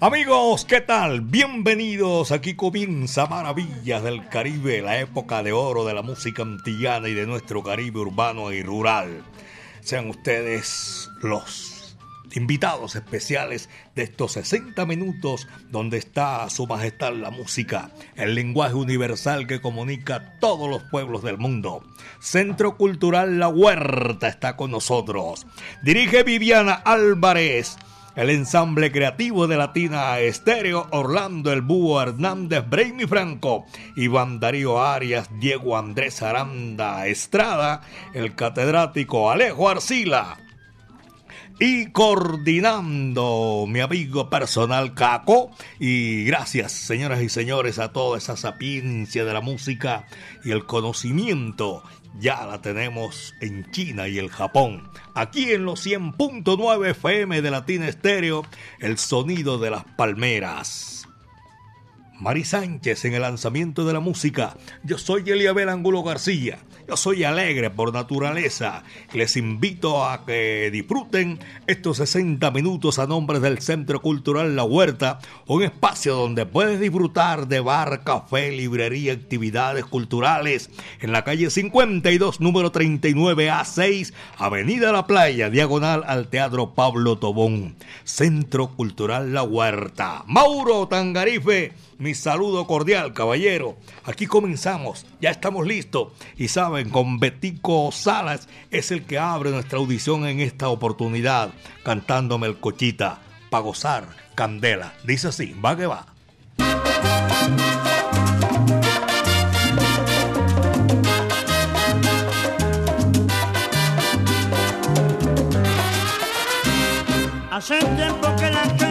Amigos, ¿qué tal? Bienvenidos. Aquí comienza Maravillas del Caribe, la época de oro de la música antillana y de nuestro Caribe urbano y rural. Sean ustedes los invitados especiales de estos 60 minutos donde está Su Majestad la música, el lenguaje universal que comunica a todos los pueblos del mundo. Centro Cultural La Huerta está con nosotros. Dirige Viviana Álvarez el ensamble creativo de Latina Estéreo, Orlando El Búho Hernández, Brainy Franco, Iván Darío Arias, Diego Andrés Aranda Estrada, el catedrático Alejo Arcila. Y coordinando mi amigo personal Caco. Y gracias, señoras y señores, a toda esa sapiencia de la música y el conocimiento ya la tenemos en China y el Japón. Aquí en los 100.9 FM de Latina Estéreo, el sonido de las palmeras. Mari Sánchez en el lanzamiento de la música. Yo soy Eliabel Angulo García. Yo soy alegre por naturaleza. Les invito a que disfruten estos 60 minutos a nombre del Centro Cultural La Huerta, un espacio donde puedes disfrutar de bar, café, librería, actividades culturales en la calle 52, número 39A6, Avenida La Playa, diagonal al Teatro Pablo Tobón. Centro Cultural La Huerta. Mauro Tangarife mi saludo cordial, caballero. Aquí comenzamos, ya estamos listos. Y saben, con Betico Salas es el que abre nuestra audición en esta oportunidad, cantándome el cochita, para gozar candela. Dice así, va que va. Hace tiempo que la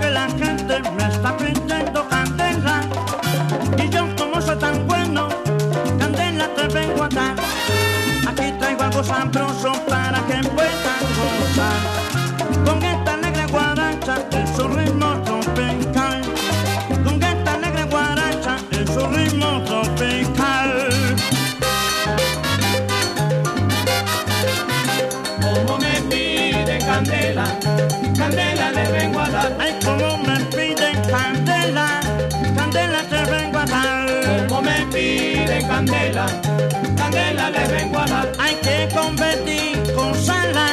que la gente me está pidiendo candela y yo como soy tan bueno, candela te vengo a dar. Aquí traigo algo sabroso vengo a dar. Hay que convertir con sala,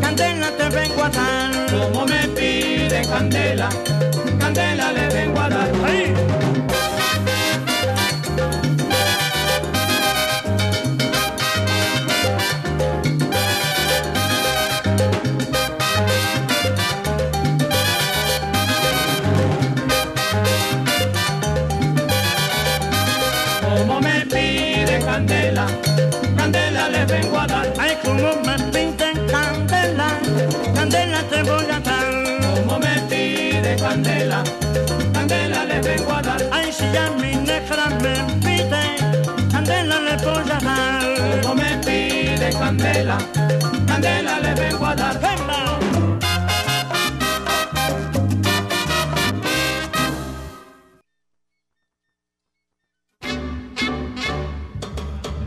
candela te vengo a dar. Como me pide candela, candela le vengo a dar. Ay. Candela le voy a dar. Como me pide candela, candela le vengo a dar. ¡Venga!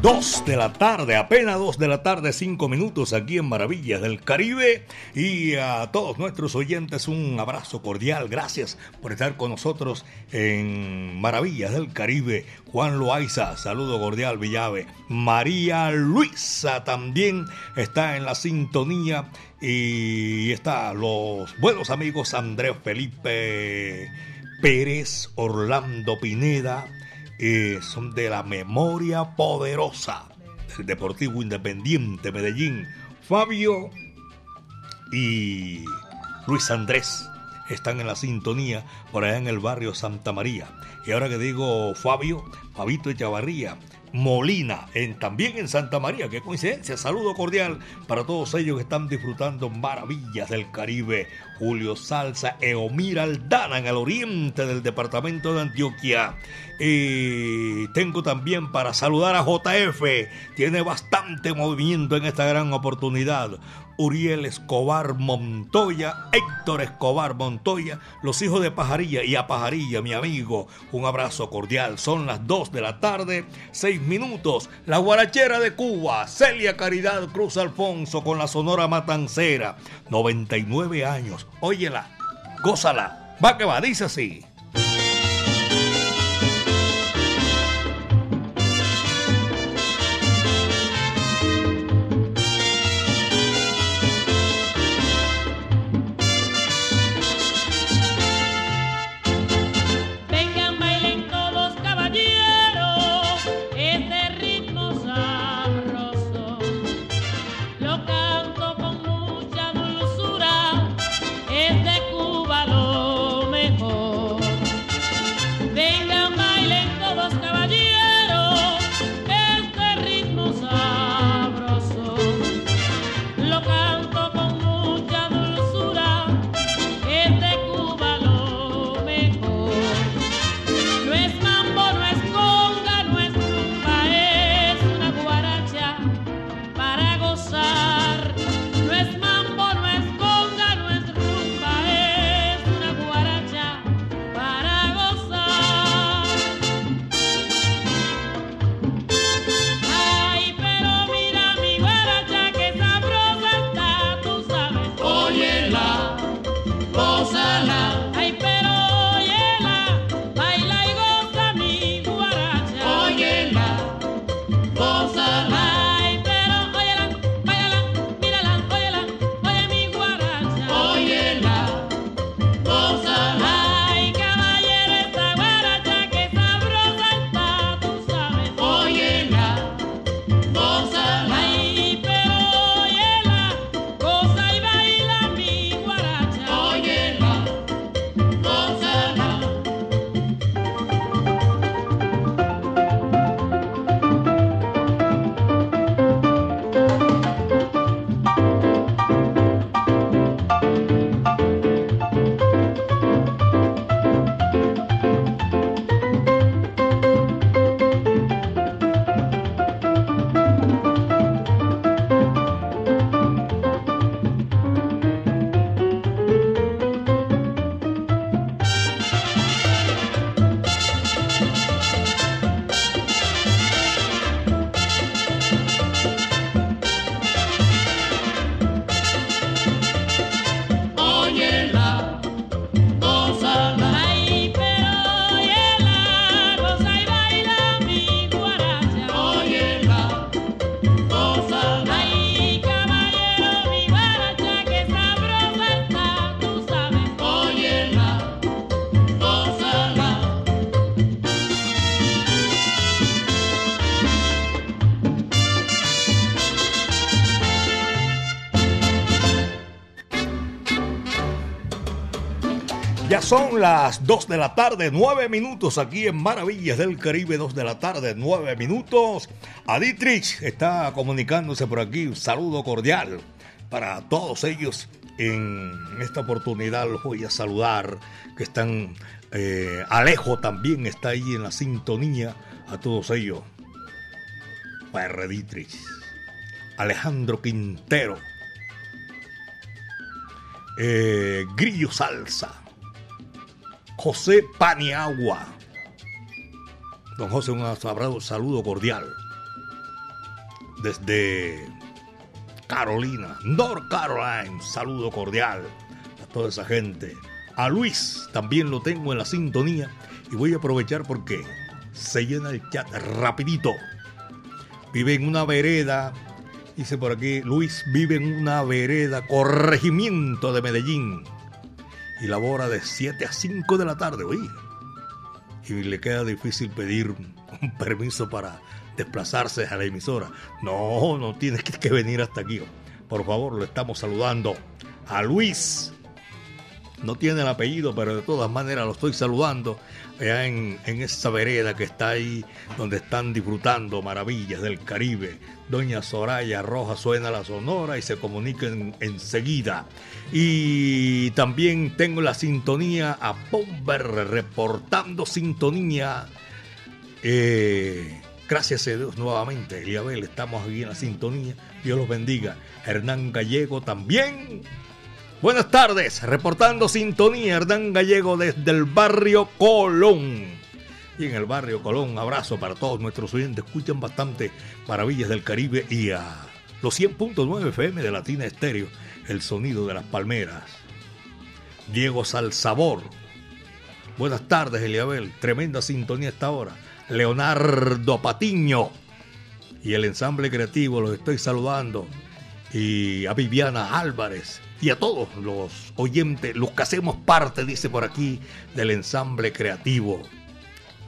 2 de la tarde, apenas 2 de la tarde, 5 minutos aquí en Maravillas del Caribe. Y a todos nuestros oyentes un abrazo cordial. Gracias por estar con nosotros en Maravillas del Caribe. Juan Loaiza, saludo cordial, Villave. María Luisa también está en la sintonía. Y está los buenos amigos Andrés Felipe Pérez, Orlando Pineda son de la memoria poderosa del Deportivo Independiente Medellín. Fabio y Luis Andrés están en la sintonía por allá en el barrio Santa María. Y ahora que digo Fabio, Fabito Echavarría, Molina, en, también en Santa María. Qué coincidencia. Saludo cordial para todos ellos que están disfrutando maravillas del Caribe. Julio Salsa, Eomira Aldana en el oriente del departamento de Antioquia. Y tengo también para saludar a JF. Tiene bastante movimiento en esta gran oportunidad. Uriel Escobar Montoya, Héctor Escobar Montoya, los hijos de Pajarilla y a Pajarilla, mi amigo, un abrazo cordial. Son las 2 de la tarde, 6 minutos. La guarachera de Cuba, Celia Caridad Cruz Alfonso con la Sonora Matancera, 99 años. Óyela, gózala, va que va, dice así. Las 2 de la tarde, 9 minutos aquí en Maravillas del Caribe, 2 de la tarde, 9 minutos. Aditrich está comunicándose por aquí, un saludo cordial para todos ellos. En esta oportunidad los voy a saludar, que están, eh, Alejo también está ahí en la sintonía, a todos ellos. Para Dietrich, Alejandro Quintero, eh, Grillo Salsa. José Paniagua. Don José, un saludo cordial. desde Carolina, North Carolina. Saludo cordial a toda esa gente. A Luis también lo tengo en la sintonía y voy a aprovechar porque se llena el chat rapidito. Vive en una vereda, dice por aquí, Luis vive en una vereda, corregimiento de Medellín y labora de 7 a 5 de la tarde, oye. Y le queda difícil pedir un permiso para desplazarse a la emisora. No, no tienes que venir hasta aquí. Por favor, lo estamos saludando a Luis. No tiene el apellido, pero de todas maneras lo estoy saludando allá en, en esa vereda que está ahí, donde están disfrutando maravillas del Caribe. Doña Soraya Roja suena la sonora y se comunican enseguida. Y también tengo la sintonía a Pomber reportando sintonía. Eh, Gracias a Dios nuevamente, Eliabel, estamos aquí en la sintonía. Dios los bendiga. Hernán Gallego también. Buenas tardes, reportando sintonía, Hernán Gallego desde el barrio Colón. Y en el barrio Colón, abrazo para todos nuestros oyentes. Escuchan bastante Maravillas del Caribe y a los 100.9 FM de Latina Estéreo, el sonido de las palmeras. Diego Salsabor. Buenas tardes, Eliabel. Tremenda sintonía esta hora. Leonardo Patiño y el ensamble creativo, los estoy saludando. Y a Viviana Álvarez y a todos los oyentes, los que hacemos parte, dice por aquí, del ensamble creativo.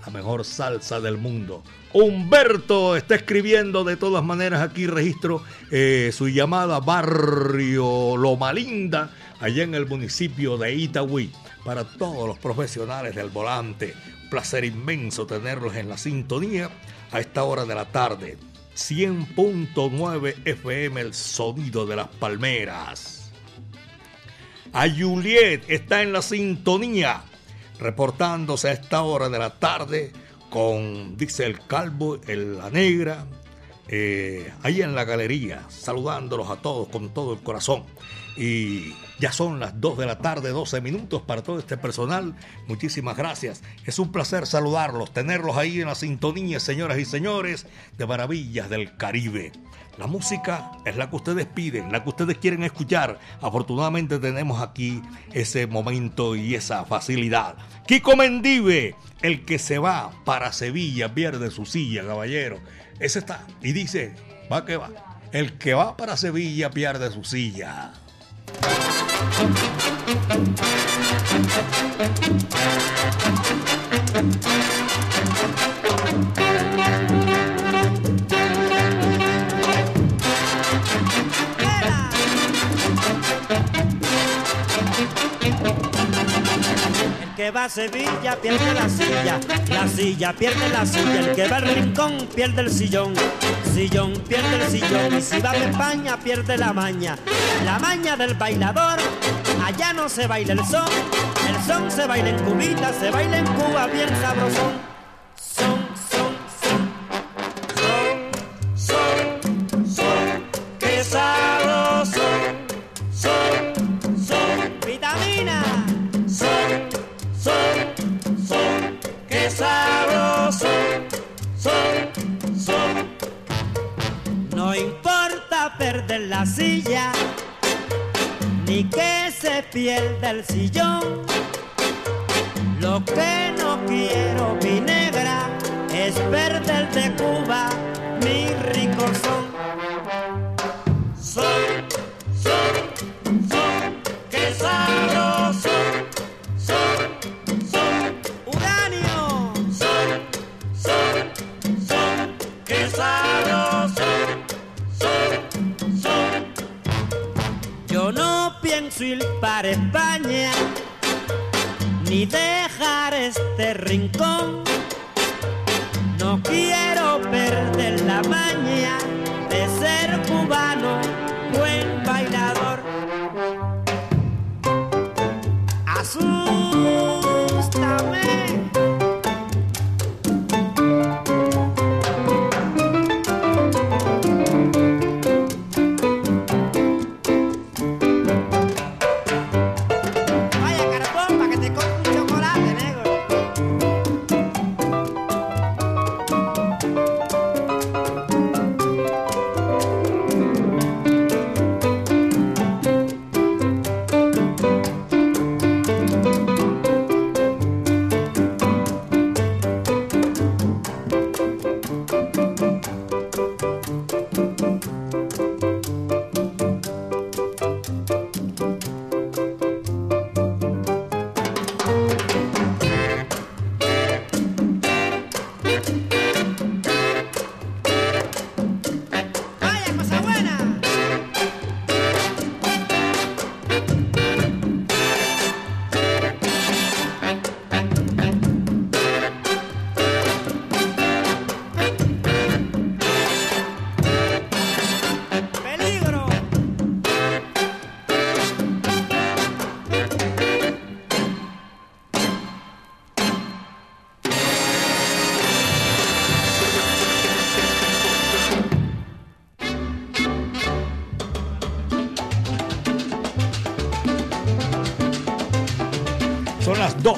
La mejor salsa del mundo. Humberto está escribiendo de todas maneras aquí registro eh, su llamada Barrio Loma Linda, allá en el municipio de Itagüí, para todos los profesionales del volante placer inmenso tenerlos en la sintonía a esta hora de la tarde. 100.9 FM, el sonido de las palmeras. A Juliet está en la sintonía, reportándose a esta hora de la tarde con, dice el calvo, el, la negra, eh, ahí en la galería, saludándolos a todos con todo el corazón. Y ya son las 2 de la tarde, 12 minutos para todo este personal. Muchísimas gracias. Es un placer saludarlos, tenerlos ahí en la sintonía, señoras y señores, de Maravillas del Caribe. La música es la que ustedes piden, la que ustedes quieren escuchar. Afortunadamente tenemos aquí ese momento y esa facilidad. Kiko Mendive, el que se va para Sevilla, pierde su silla, caballero. Ese está. Y dice, va que va. El que va para Sevilla pierde su silla. El que va a Sevilla pierde la silla, la silla pierde la silla, el que va al rincón pierde el sillón, sillón pierde el sillón, y si va a España pierde la maña, la maña del bailador, allá no se baila el son, el son se baila en cubita, se baila en Cuba bien sabrosón. Perder la silla, ni que se pierda el sillón. Lo que no quiero, mi negra, es perder de Cuba mi rico son. Rincón.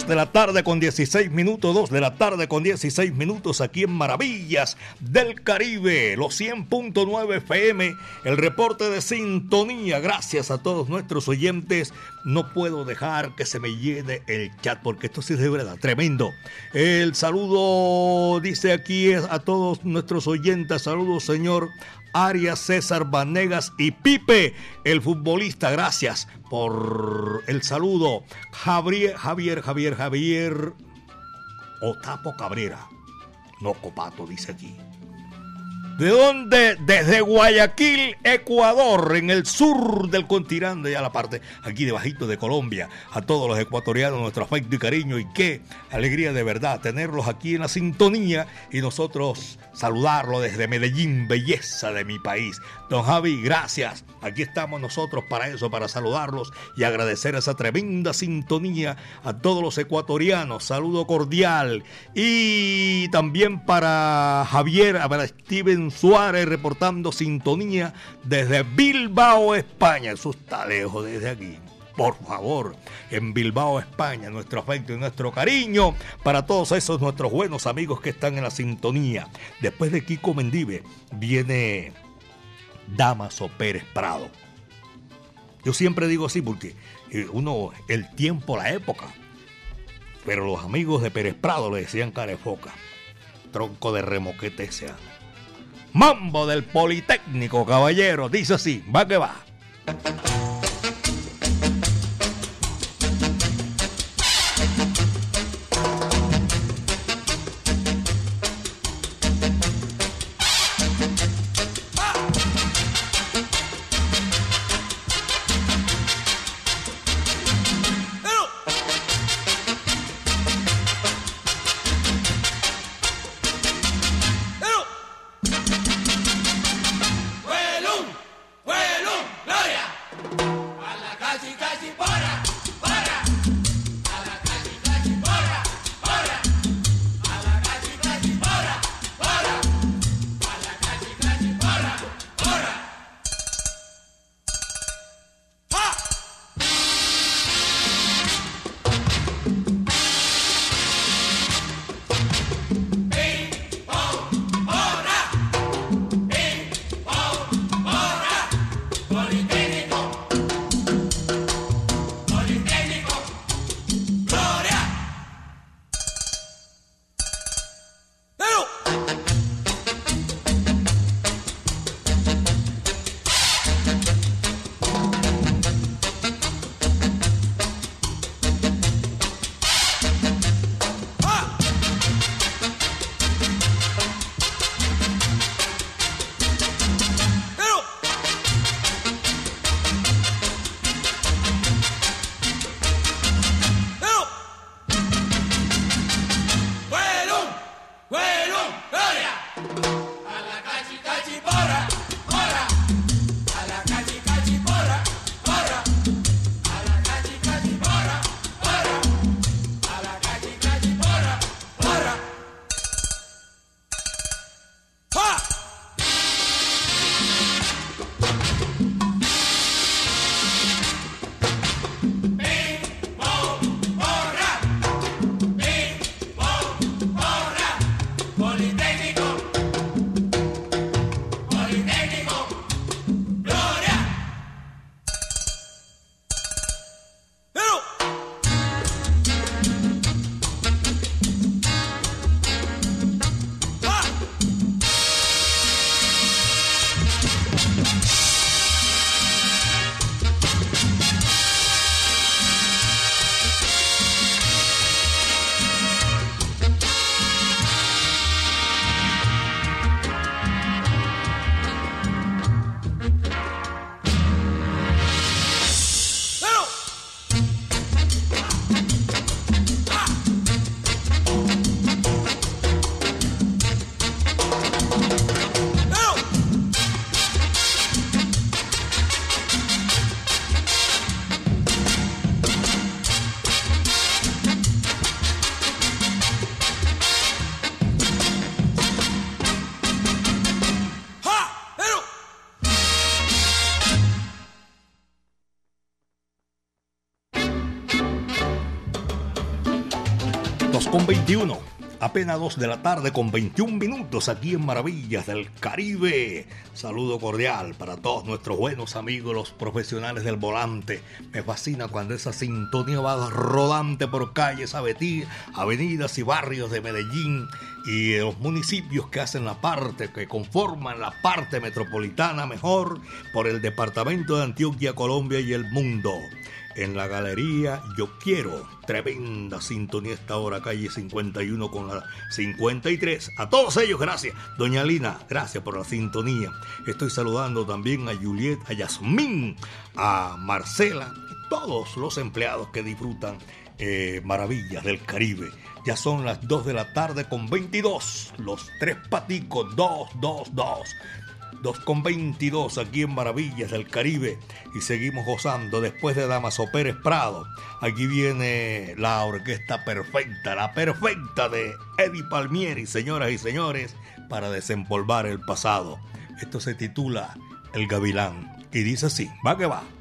2 de la tarde con 16 minutos, 2 de la tarde con 16 minutos aquí en Maravillas del Caribe, los 100.9 FM, el reporte de sintonía. Gracias a todos nuestros oyentes. No puedo dejar que se me llene el chat porque esto sí es de verdad tremendo. El saludo dice aquí a todos nuestros oyentes, saludos señor Arias, César Vanegas y Pipe, el futbolista. Gracias por el saludo. Javier, Javier, Javier, Javier. Otapo Cabrera. No, Copato, dice aquí. ¿De dónde? Desde Guayaquil, Ecuador, en el sur del continente, ya la parte aquí debajito de Colombia. A todos los ecuatorianos, nuestro afecto y cariño. Y qué alegría de verdad tenerlos aquí en la sintonía y nosotros saludarlo desde Medellín, belleza de mi país. Don Javi, gracias. Aquí estamos nosotros para eso, para saludarlos y agradecer esa tremenda sintonía a todos los ecuatorianos. Saludo cordial. Y también para Javier, para Steven Suárez reportando sintonía desde Bilbao, España. Eso está lejos desde aquí por favor, en Bilbao, España, nuestro afecto y nuestro cariño para todos esos nuestros buenos amigos que están en la sintonía. Después de Kiko Mendive viene Damaso Pérez Prado. Yo siempre digo así porque eh, uno, el tiempo, la época. Pero los amigos de Pérez Prado le decían carefoca. Tronco de remoquete sea. Mambo del Politécnico, caballero. Dice así, va que va. 21. Apenas 2 de la tarde con 21 minutos aquí en Maravillas del Caribe. Saludo cordial para todos nuestros buenos amigos, los profesionales del volante. Me fascina cuando esa sintonía va rodante por calles, avenidas y barrios de Medellín y los municipios que hacen la parte, que conforman la parte metropolitana mejor por el departamento de Antioquia, Colombia y el mundo en la galería Yo Quiero. Tremenda sintonía esta hora, calle 51 con la 53. A todos ellos, gracias. Doña Lina, gracias por la sintonía. Estoy saludando también a Juliet, a Yasmín, a Marcela, todos los empleados que disfrutan eh, maravillas del Caribe. Ya son las 2 de la tarde con 22. Los tres paticos, 2, 2, 2. 2.22 aquí en Maravillas del Caribe y seguimos gozando después de Damaso Pérez Prado. Aquí viene la orquesta perfecta, la perfecta de Eddie Palmieri, señoras y señores, para desempolvar el pasado. Esto se titula El Gavilán y dice así, va que va.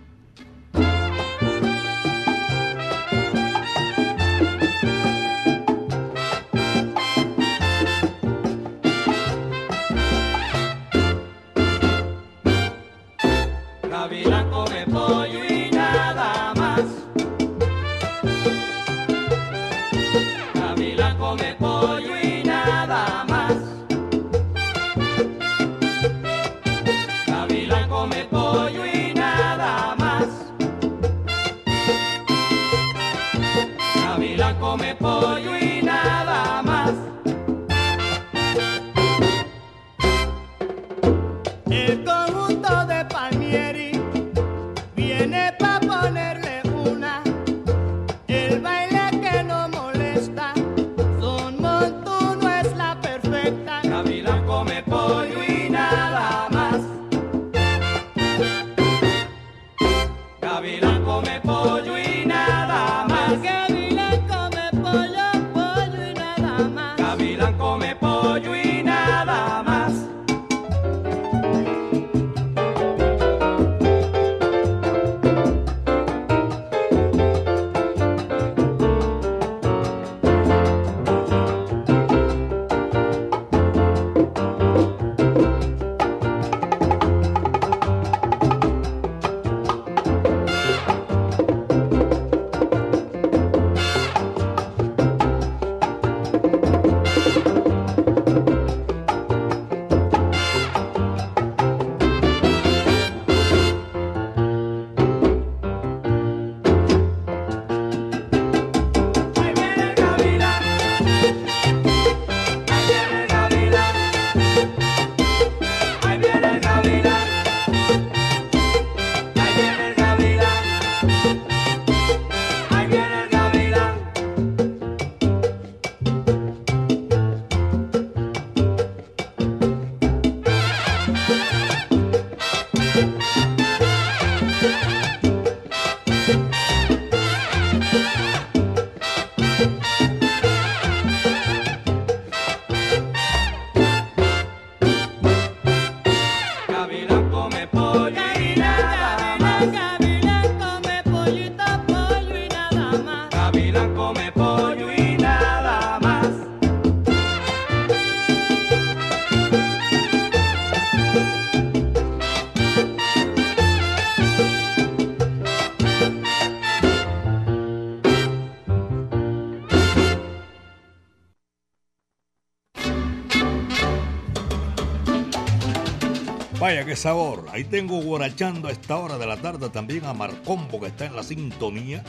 Qué sabor. Ahí tengo guarachando a esta hora de la tarde también a Marcombo, que está en la sintonía.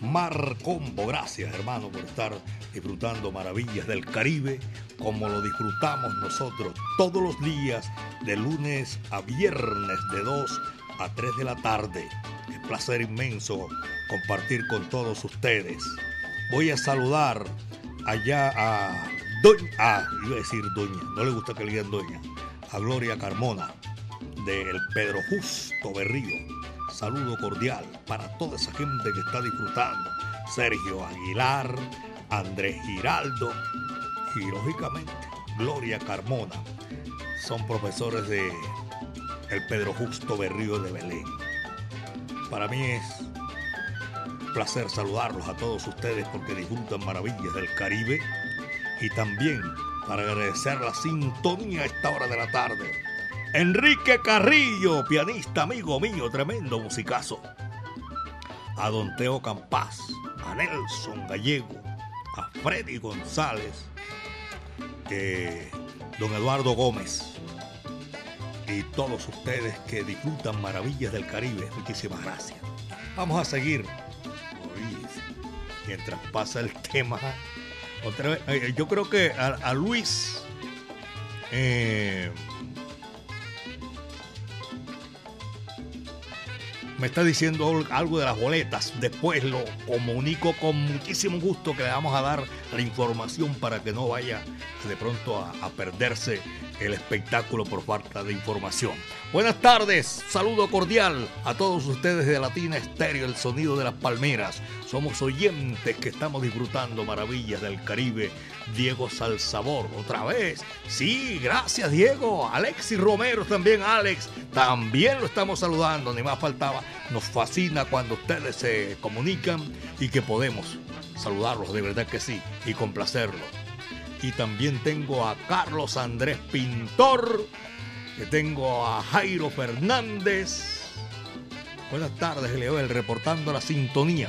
Marcombo, gracias hermano por estar disfrutando maravillas del Caribe como lo disfrutamos nosotros todos los días de lunes a viernes de 2 a 3 de la tarde. Qué placer inmenso compartir con todos ustedes. Voy a saludar allá a Doña, ah, iba a decir Doña, no le gusta que le digan Doña, a Gloria Carmona del Pedro Justo Berrío. Saludo cordial para toda esa gente que está disfrutando. Sergio Aguilar, Andrés Giraldo y lógicamente Gloria Carmona. Son profesores de el Pedro Justo Berrío de Belén. Para mí es placer saludarlos a todos ustedes porque disfrutan maravillas del Caribe y también para agradecer la sintonía a esta hora de la tarde. Enrique Carrillo, pianista amigo mío, tremendo musicazo. A Don Teo Campás, a Nelson Gallego, a Freddy González, eh, Don Eduardo Gómez y todos ustedes que disfrutan maravillas del Caribe. Muchísimas gracias. Vamos a seguir mientras pasa el tema. Otra vez, eh, yo creo que a, Luis eh, me está diciendo algo de las boletas. Después lo comunico con muchísimo gusto que le vamos a dar la información para que no vaya de pronto a perderse el espectáculo por falta de información. Buenas tardes, saludo cordial a todos ustedes de Latina Estéreo, el sonido de las palmeras. Somos oyentes que estamos disfrutando maravillas del Caribe. Diego Salsabor, otra vez. Sí, gracias Diego. Alexis Romero también, Alex. También lo estamos saludando, ni más faltaba. Nos fascina cuando ustedes se comunican y que podemos saludarlos, de verdad que sí, y complacerlos y también tengo a Carlos Andrés Pintor, que tengo a Jairo Fernández. Buenas tardes, Leoel, reportando la sintonía.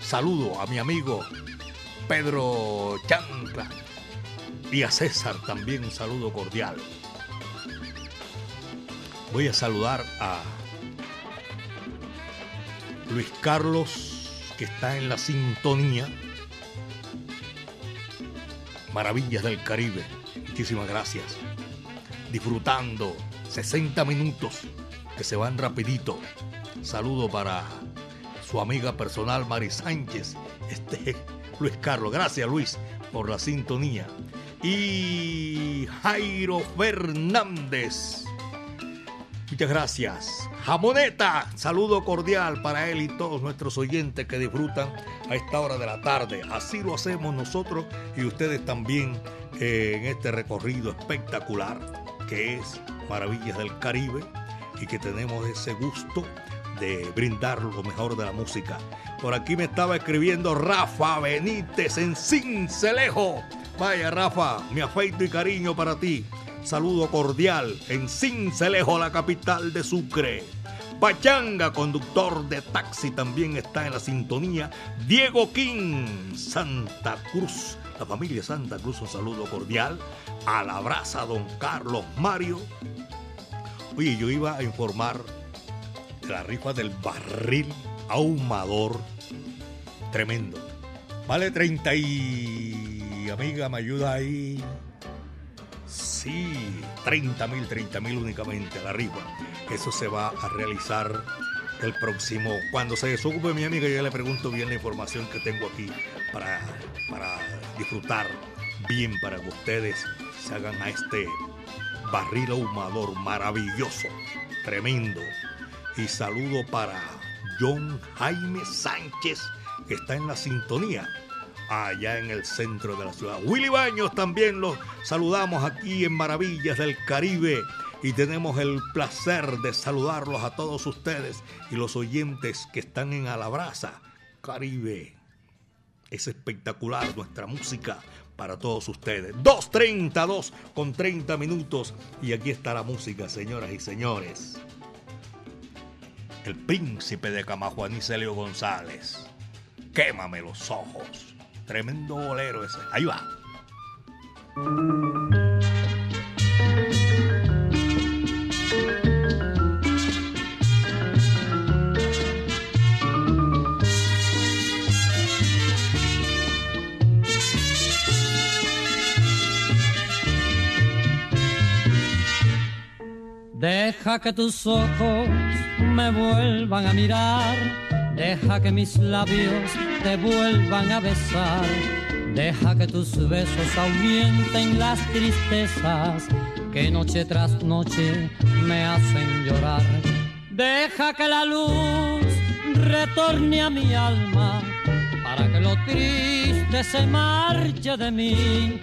Saludo a mi amigo Pedro Chancla y a César también un saludo cordial. Voy a saludar a Luis Carlos, que está en la sintonía maravillas del Caribe. Muchísimas gracias. Disfrutando 60 minutos que se van rapidito. Saludo para su amiga personal Mari Sánchez, este Luis Carlos. Gracias Luis por la sintonía. Y Jairo Fernández. Muchas gracias. Jamoneta, saludo cordial para él y todos nuestros oyentes que disfrutan a esta hora de la tarde. Así lo hacemos nosotros y ustedes también eh, en este recorrido espectacular que es Maravillas del Caribe y que tenemos ese gusto de brindar lo mejor de la música. Por aquí me estaba escribiendo Rafa Benítez en Cincelejo. Vaya Rafa, mi afecto y cariño para ti. Saludo cordial en Cincelejo, la capital de Sucre. Pachanga, conductor de taxi, también está en la sintonía. Diego King, Santa Cruz. La familia Santa Cruz, un saludo cordial. A la brasa, don Carlos Mario. Oye, yo iba a informar de la rifa del barril ahumador. Tremendo. Vale 30 y... Amiga, me ayuda ahí. Sí, 30 mil, 30 mil únicamente la rifa. Eso se va a realizar el próximo. Cuando se desocupe mi amiga, yo le pregunto bien la información que tengo aquí para, para disfrutar bien, para que ustedes se hagan a este barril ahumador maravilloso, tremendo. Y saludo para John Jaime Sánchez, que está en la sintonía allá en el centro de la ciudad. Willy Baños también los saludamos aquí en Maravillas del Caribe y tenemos el placer de saludarlos a todos ustedes y los oyentes que están en Alabraza, Caribe. Es espectacular nuestra música para todos ustedes. 2.32 con 30 minutos y aquí está la música, señoras y señores. El príncipe de Camajuaní Celio González. Quémame los ojos. Tremendo bolero ese. Ahí va. Deja que tus ojos me vuelvan a mirar Deja que mis labios te vuelvan a besar. Deja que tus besos ahuyenten las tristezas que noche tras noche me hacen llorar. Deja que la luz retorne a mi alma para que lo triste se marche de mí.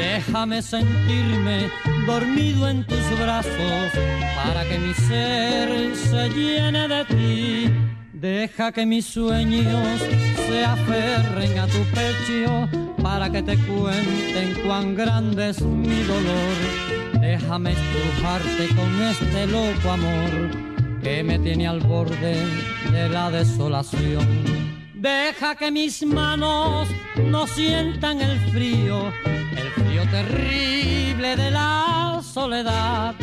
Déjame sentirme dormido en tus brazos para que mi ser se llene de ti Deja que mis sueños se aferren a tu pecho para que te cuenten cuán grande es mi dolor. Déjame estrujarte con este loco amor que me tiene al borde de la desolación. Deja que mis manos no sientan el frío, el frío terrible de la soledad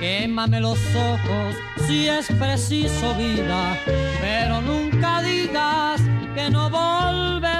Quémame los ojos si es preciso vida, pero nunca digas que no volverás.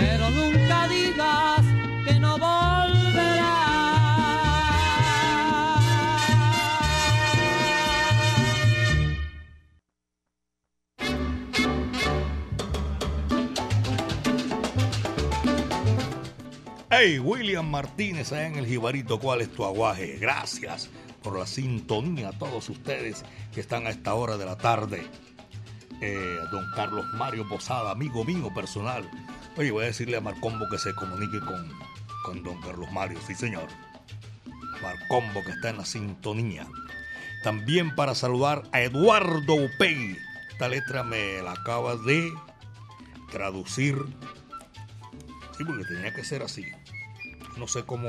pero nunca digas que no. Hey, William Martínez, allá en el Jibarito, ¿cuál es tu aguaje? Gracias por la sintonía a todos ustedes que están a esta hora de la tarde. Eh, don Carlos Mario Posada, amigo mío personal, Oye, voy a decirle a Marcombo que se comunique con, con don Carlos Mario, sí señor. Marcombo que está en la sintonía. También para saludar a Eduardo Upegui. Esta letra me la acaba de traducir. Sí, porque tenía que ser así. No sé cómo,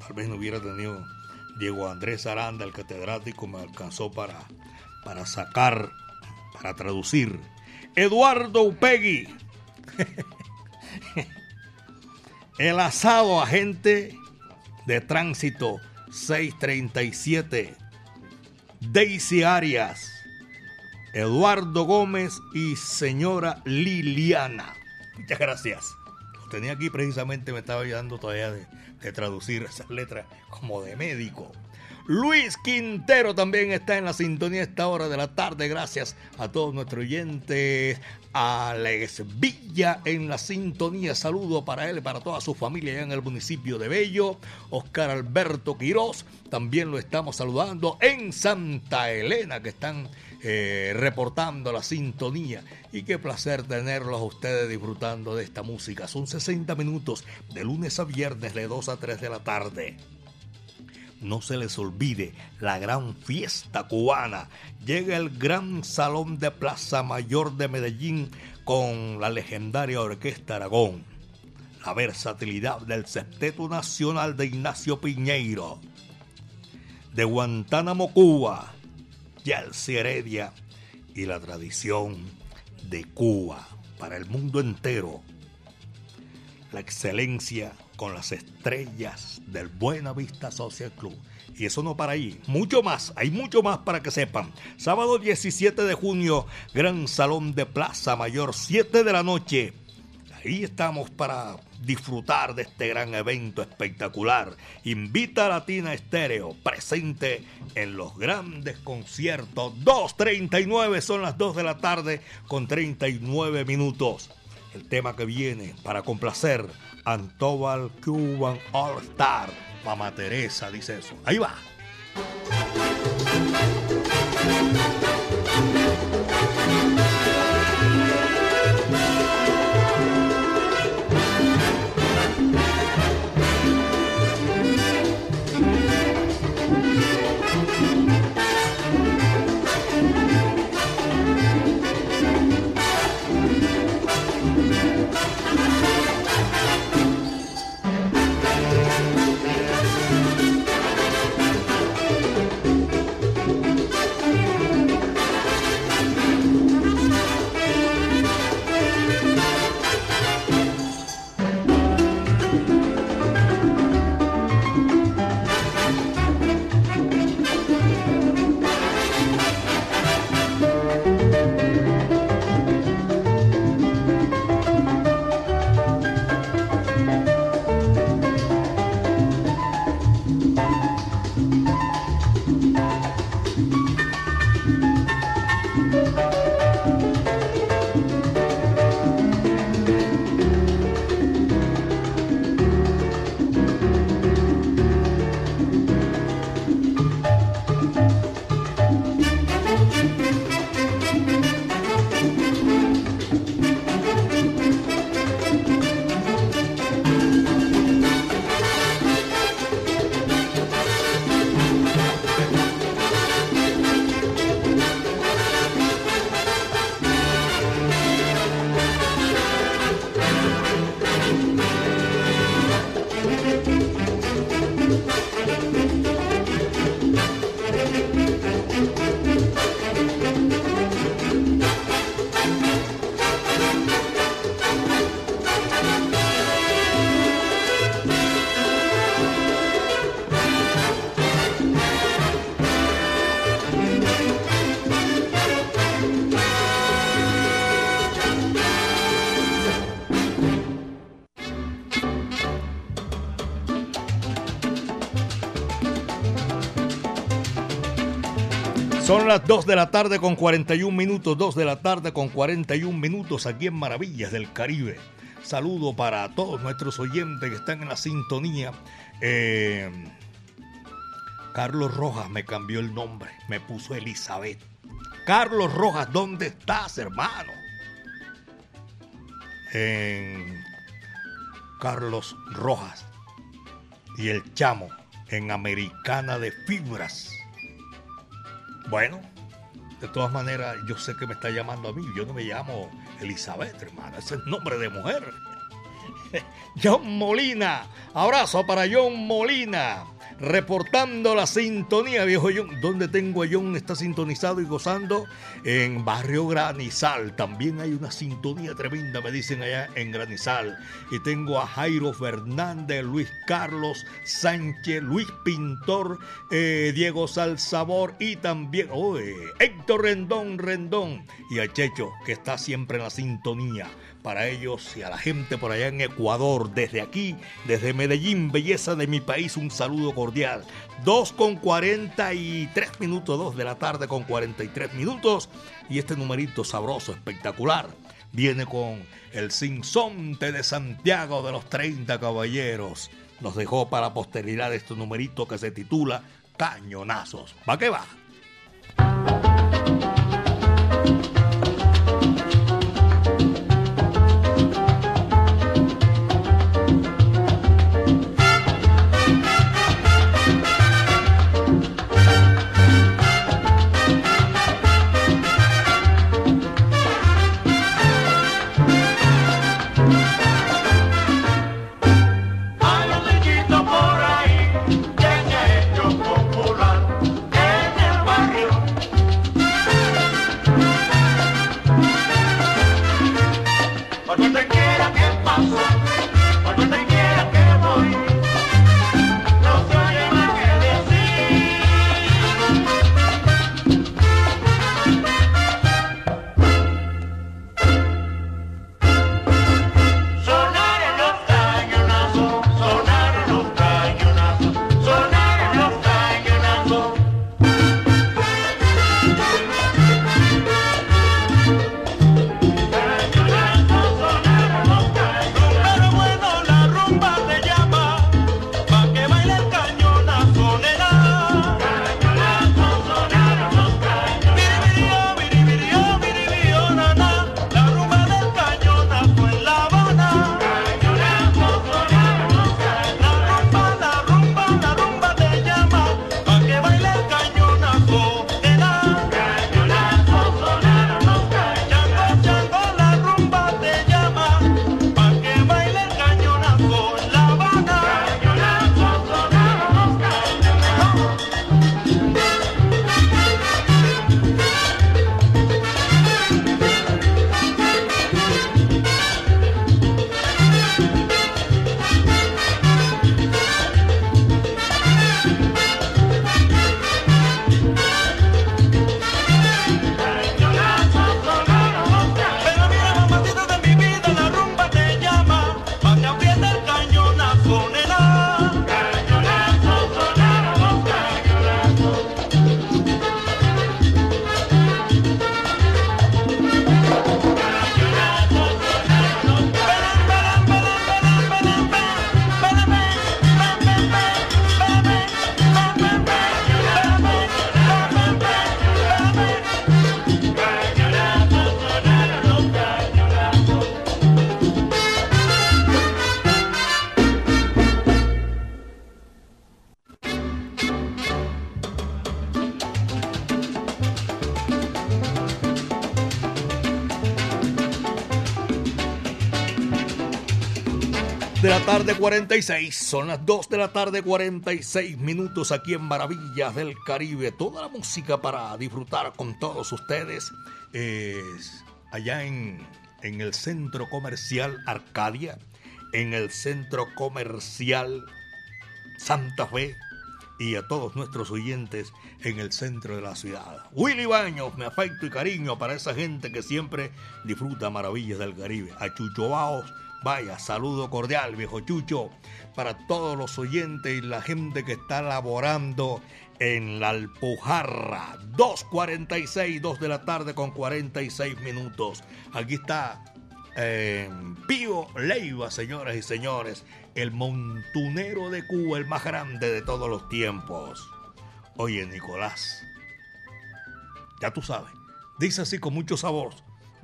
tal vez no hubiera tenido Diego Andrés Aranda, el catedrático, me alcanzó para, para sacar, para traducir. Eduardo Upegui, El asado agente de tránsito 637. Daisy Arias. Eduardo Gómez y señora Liliana. Muchas gracias. Lo tenía aquí precisamente, me estaba ayudando todavía de, de traducir esas letras como de médico. Luis Quintero también está en la sintonía a esta hora de la tarde. Gracias a todos nuestros oyentes. Alex Villa en la sintonía. Saludo para él y para toda su familia allá en el municipio de Bello. Oscar Alberto Quirós. También lo estamos saludando en Santa Elena que están eh, reportando la sintonía. Y qué placer tenerlos a ustedes disfrutando de esta música. Son 60 minutos de lunes a viernes de 2 a 3 de la tarde no se les olvide la gran fiesta cubana. Llega el gran salón de Plaza Mayor de Medellín con la legendaria Orquesta Aragón. La versatilidad del Septeto Nacional de Ignacio Piñeiro. De Guantánamo, Cuba, Yelsi Heredia y la tradición de Cuba para el mundo entero. La excelencia con las estrellas del Buena Vista Social Club. Y eso no para ahí, mucho más, hay mucho más para que sepan. Sábado 17 de junio, Gran Salón de Plaza Mayor, 7 de la noche. Ahí estamos para disfrutar de este gran evento espectacular. Invita a Latina Estéreo, presente en los grandes conciertos. 2.39 son las 2 de la tarde con 39 minutos. El tema que viene para complacer Antobal Cuban All Star. Mamá Teresa dice eso. Ahí va. Son las 2 de la tarde con 41 minutos, 2 de la tarde con 41 minutos aquí en Maravillas del Caribe. Saludo para todos nuestros oyentes que están en la sintonía. Eh, Carlos Rojas me cambió el nombre, me puso Elizabeth. Carlos Rojas, ¿dónde estás, hermano? En Carlos Rojas y el chamo en Americana de Fibras. Bueno, de todas maneras, yo sé que me está llamando a mí. Yo no me llamo Elizabeth, hermano. Ese es nombre de mujer. John Molina. Abrazo para John Molina reportando la sintonía, viejo John. ¿Dónde tengo a John? Está sintonizado y gozando en Barrio Granizal. También hay una sintonía tremenda, me dicen allá en Granizal. Y tengo a Jairo Fernández, Luis Carlos Sánchez, Luis Pintor, eh, Diego Salsabor y también Héctor Rendón Rendón y a Checho, que está siempre en la sintonía para ellos y a la gente por allá en Ecuador. Desde aquí, desde Medellín, belleza de mi país, un saludo cordial. 2 con 43 minutos, 2 de la tarde con 43 minutos. Y este numerito sabroso, espectacular, viene con el sinsonte de Santiago de los 30 caballeros. Nos dejó para posteridad este numerito que se titula Cañonazos. ¿Va que va? 46, son las 2 de la tarde 46 minutos aquí en Maravillas del Caribe. Toda la música para disfrutar con todos ustedes es allá en, en el centro comercial Arcadia, en el centro comercial Santa Fe y a todos nuestros oyentes en el centro de la ciudad. Willy Baños, me afecto y cariño para esa gente que siempre disfruta maravillas del Caribe. A Chucho Baos, Vaya, saludo cordial, viejo Chucho, para todos los oyentes y la gente que está laborando en la Alpujarra. 2.46, 2 de la tarde con 46 minutos. Aquí está eh, Pío Leiva, señoras y señores, el montunero de Cuba, el más grande de todos los tiempos. Oye, Nicolás, ya tú sabes, dice así con mucho sabor.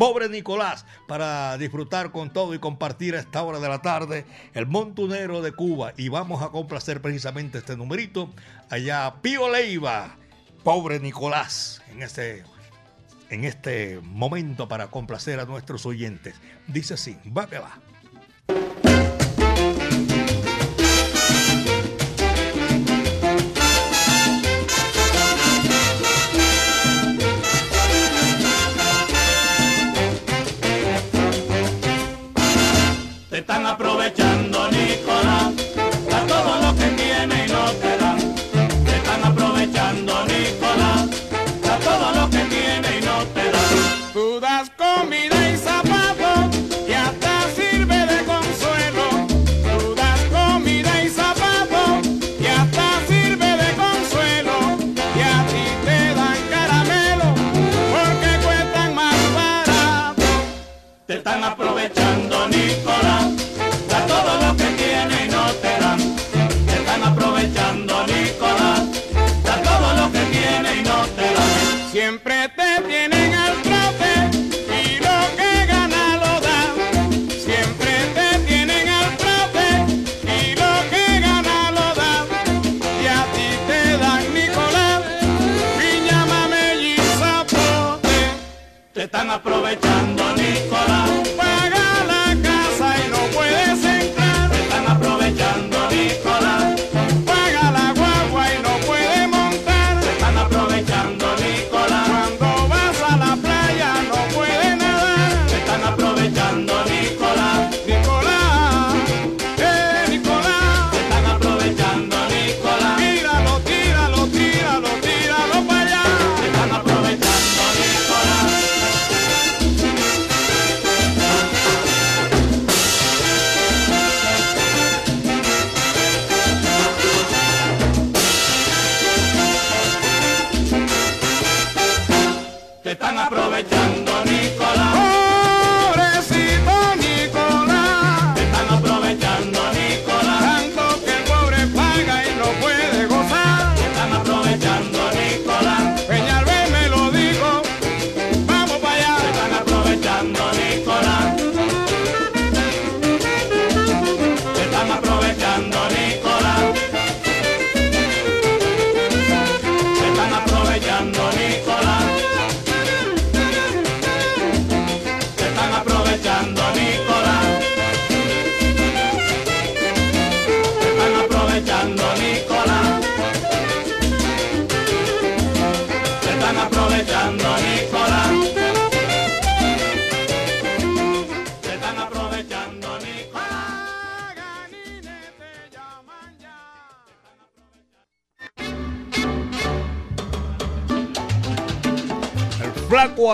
Pobre Nicolás, para disfrutar con todo y compartir a esta hora de la tarde el montunero de Cuba. Y vamos a complacer precisamente este numerito allá Pío Leiva. Pobre Nicolás, en este en este momento para complacer a nuestros oyentes. Dice así, va que va. Están aprovechando,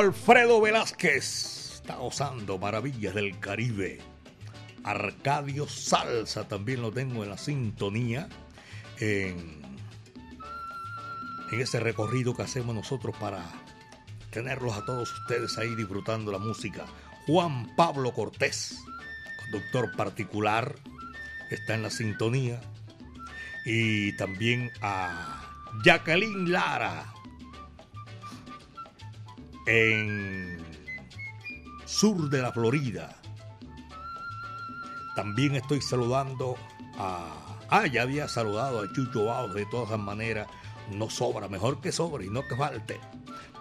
Alfredo Velázquez está gozando maravillas del Caribe. Arcadio Salsa también lo tengo en la sintonía. En, en ese recorrido que hacemos nosotros para tenerlos a todos ustedes ahí disfrutando la música. Juan Pablo Cortés, conductor particular, está en la sintonía. Y también a Jacqueline Lara, en sur de la Florida. También estoy saludando a... Ah, ya había saludado a Chucho Baos, de todas maneras, no sobra, mejor que sobre y no que falte.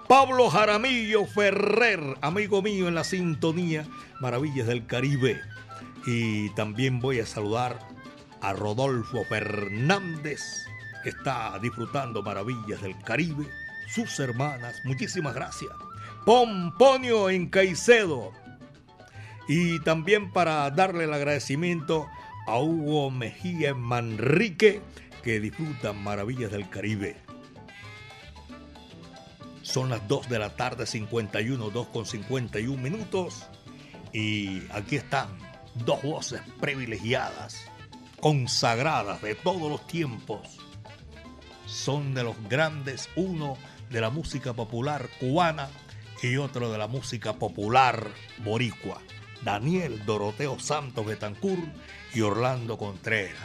Pablo Jaramillo Ferrer, amigo mío en la sintonía Maravillas del Caribe. Y también voy a saludar a Rodolfo Fernández, que está disfrutando Maravillas del Caribe, sus hermanas, muchísimas gracias. Pomponio en Caicedo. Y también para darle el agradecimiento a Hugo Mejía Manrique, que disfrutan Maravillas del Caribe. Son las 2 de la tarde, 51, 2 con 51 minutos. Y aquí están dos voces privilegiadas, consagradas de todos los tiempos. Son de los grandes, uno de la música popular cubana y otro de la música popular boricua. Daniel Doroteo Santos Betancourt y Orlando Contreras.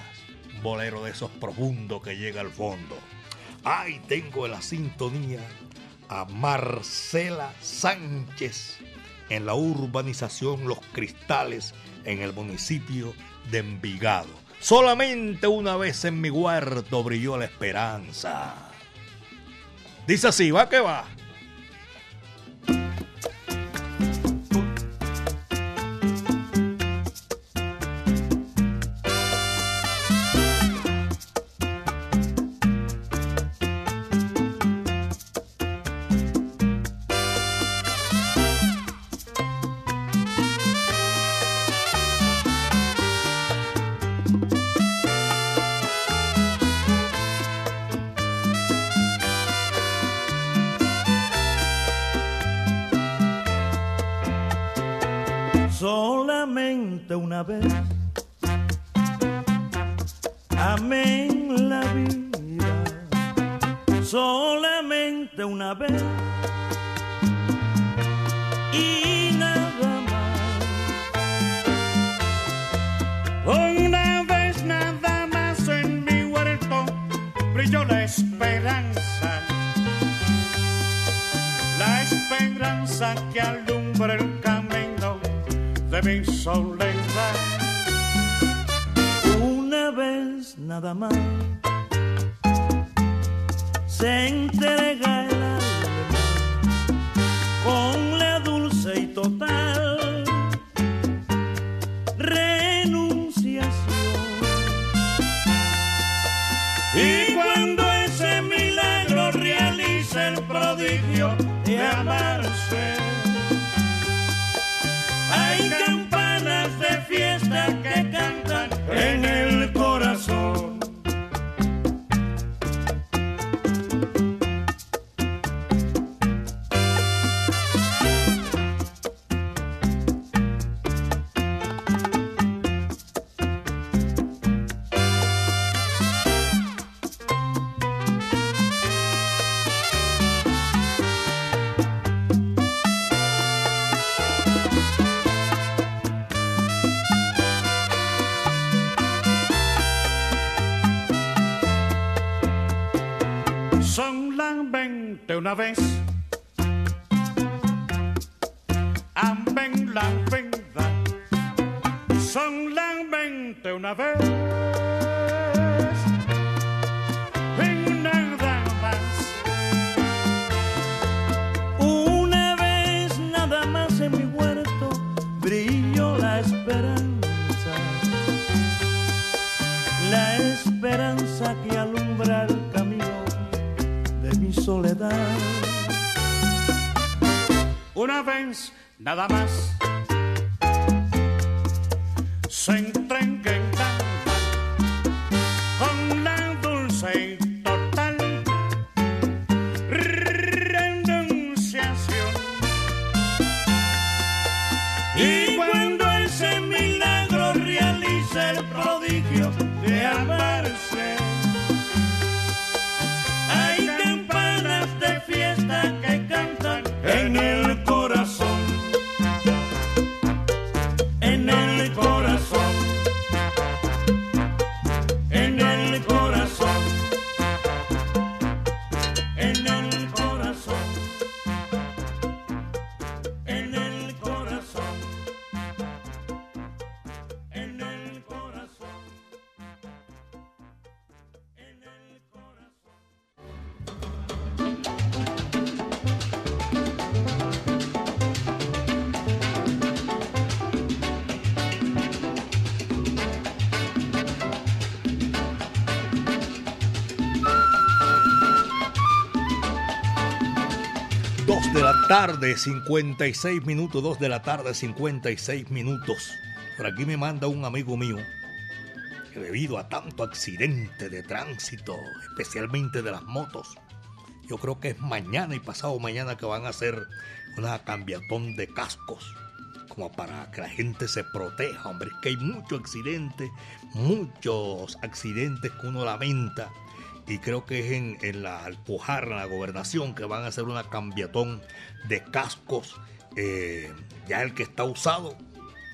bolero de esos profundos que llega al fondo. Ahí tengo en la sintonía a Marcela Sánchez en la urbanización Los Cristales en el municipio de Envigado. Solamente una vez en mi huerto brilló la esperanza. Dice así, va que va. Una tarde, 56 minutos, 2 de la tarde, 56 minutos. Por aquí me manda un amigo mío que debido a tanto accidente de tránsito, especialmente de las motos, yo creo que es mañana y pasado mañana que van a hacer una cambiatón de cascos como para que la gente se proteja, hombre, es que hay muchos accidentes, muchos accidentes que uno lamenta y creo que es en, en la Alpujarra, en la gobernación, que van a hacer una cambiatón de cascos, eh, ya el que está usado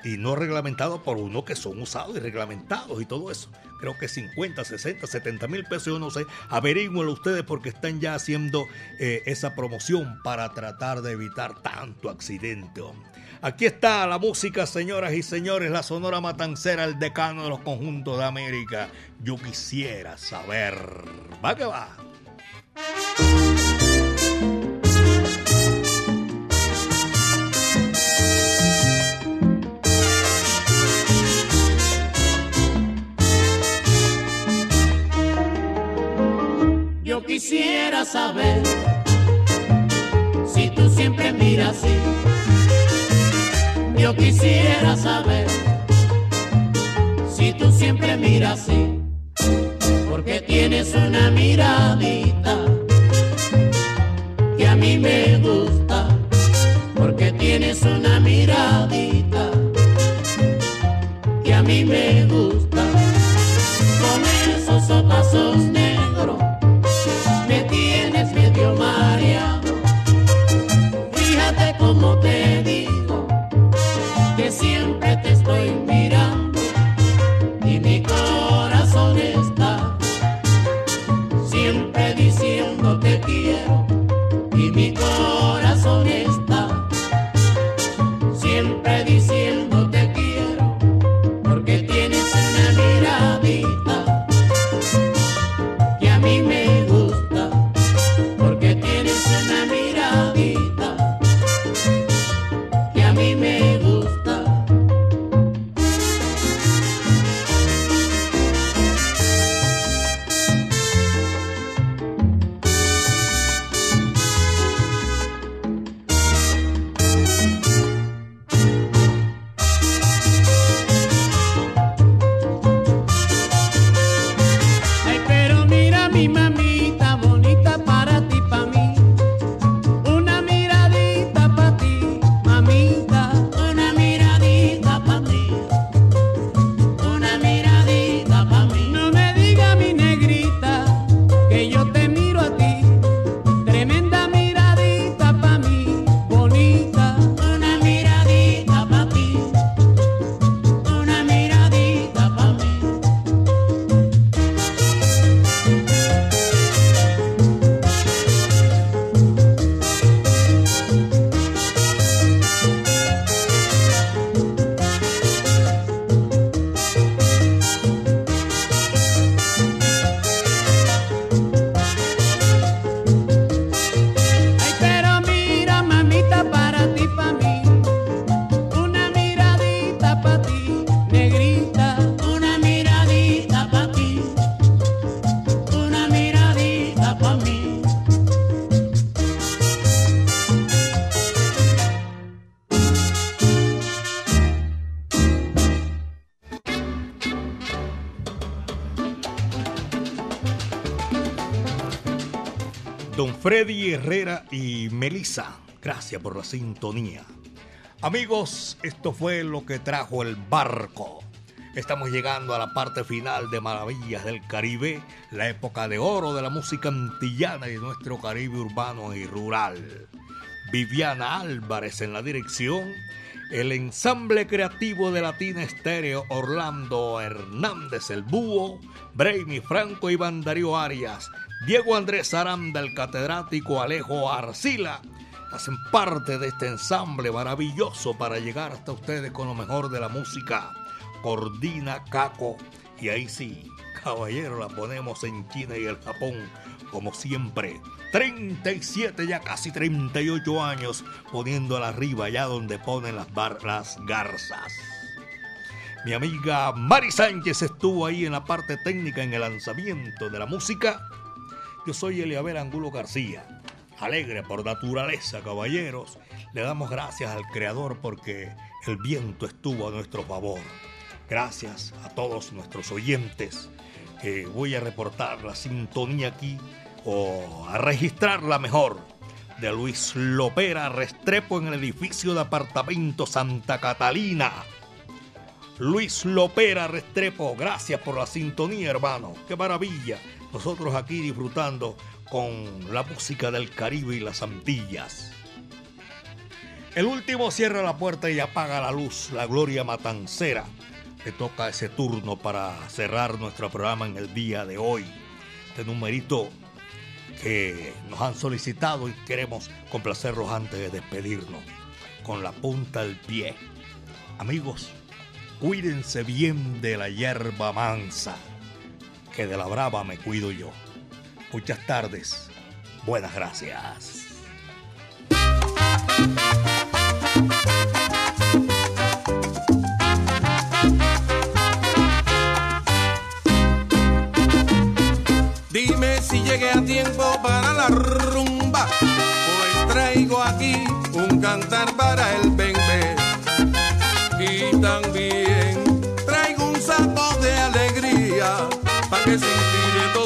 y no reglamentado por uno que son usados y reglamentados y todo eso. Creo que 50, 60, 70 mil pesos, yo no sé. Averígüenlo ustedes porque están ya haciendo eh, esa promoción para tratar de evitar tanto accidente. Aquí está la música, señoras y señores, la Sonora Matancera, el decano de los conjuntos de América. Yo quisiera saber. Va que va. Yo quisiera saber si tú siempre miras así. Yo quisiera saber si tú siempre miras así. Porque tienes una miradita que a mí me gusta. Porque tienes una miradita que a mí me gusta. Con esos ojazos negros me tienes medio mareado. Fíjate cómo te Freddy Herrera y Melissa, gracias por la sintonía. Amigos, esto fue lo que trajo el barco. Estamos llegando a la parte final de Maravillas del Caribe, la época de oro de la música antillana y de nuestro Caribe urbano y rural. Viviana Álvarez en la dirección, el ensamble creativo de Latina Estéreo Orlando Hernández el Búho, Brainy Franco y Darío Arias, Diego Andrés Aranda, el catedrático Alejo Arcila, hacen parte de este ensamble maravilloso para llegar hasta ustedes con lo mejor de la música. Cordina Caco, y ahí sí, caballero, la ponemos en China y el Japón, como siempre. 37, ya casi 38 años, poniéndola arriba, allá donde ponen las, las garzas. Mi amiga Mari Sánchez estuvo ahí en la parte técnica en el lanzamiento de la música. Yo soy Eliabel Angulo García, alegre por naturaleza, caballeros. Le damos gracias al Creador porque el viento estuvo a nuestro favor. Gracias a todos nuestros oyentes. Eh, voy a reportar la sintonía aquí o a registrarla mejor de Luis Lopera Restrepo en el edificio de apartamento Santa Catalina. Luis Lopera Restrepo, gracias por la sintonía, hermano. Qué maravilla. Nosotros aquí disfrutando con la música del Caribe y las Antillas. El último cierra la puerta y apaga la luz, la gloria matancera. Te toca ese turno para cerrar nuestro programa en el día de hoy. Este numerito que nos han solicitado y queremos complacerlos antes de despedirnos. Con la punta al pie. Amigos, cuídense bien de la hierba mansa que de la brava me cuido yo. Muchas tardes, buenas gracias. Dime si llegué a tiempo para la rumba, pues traigo aquí un cantar para el ben pa' que sentir todo.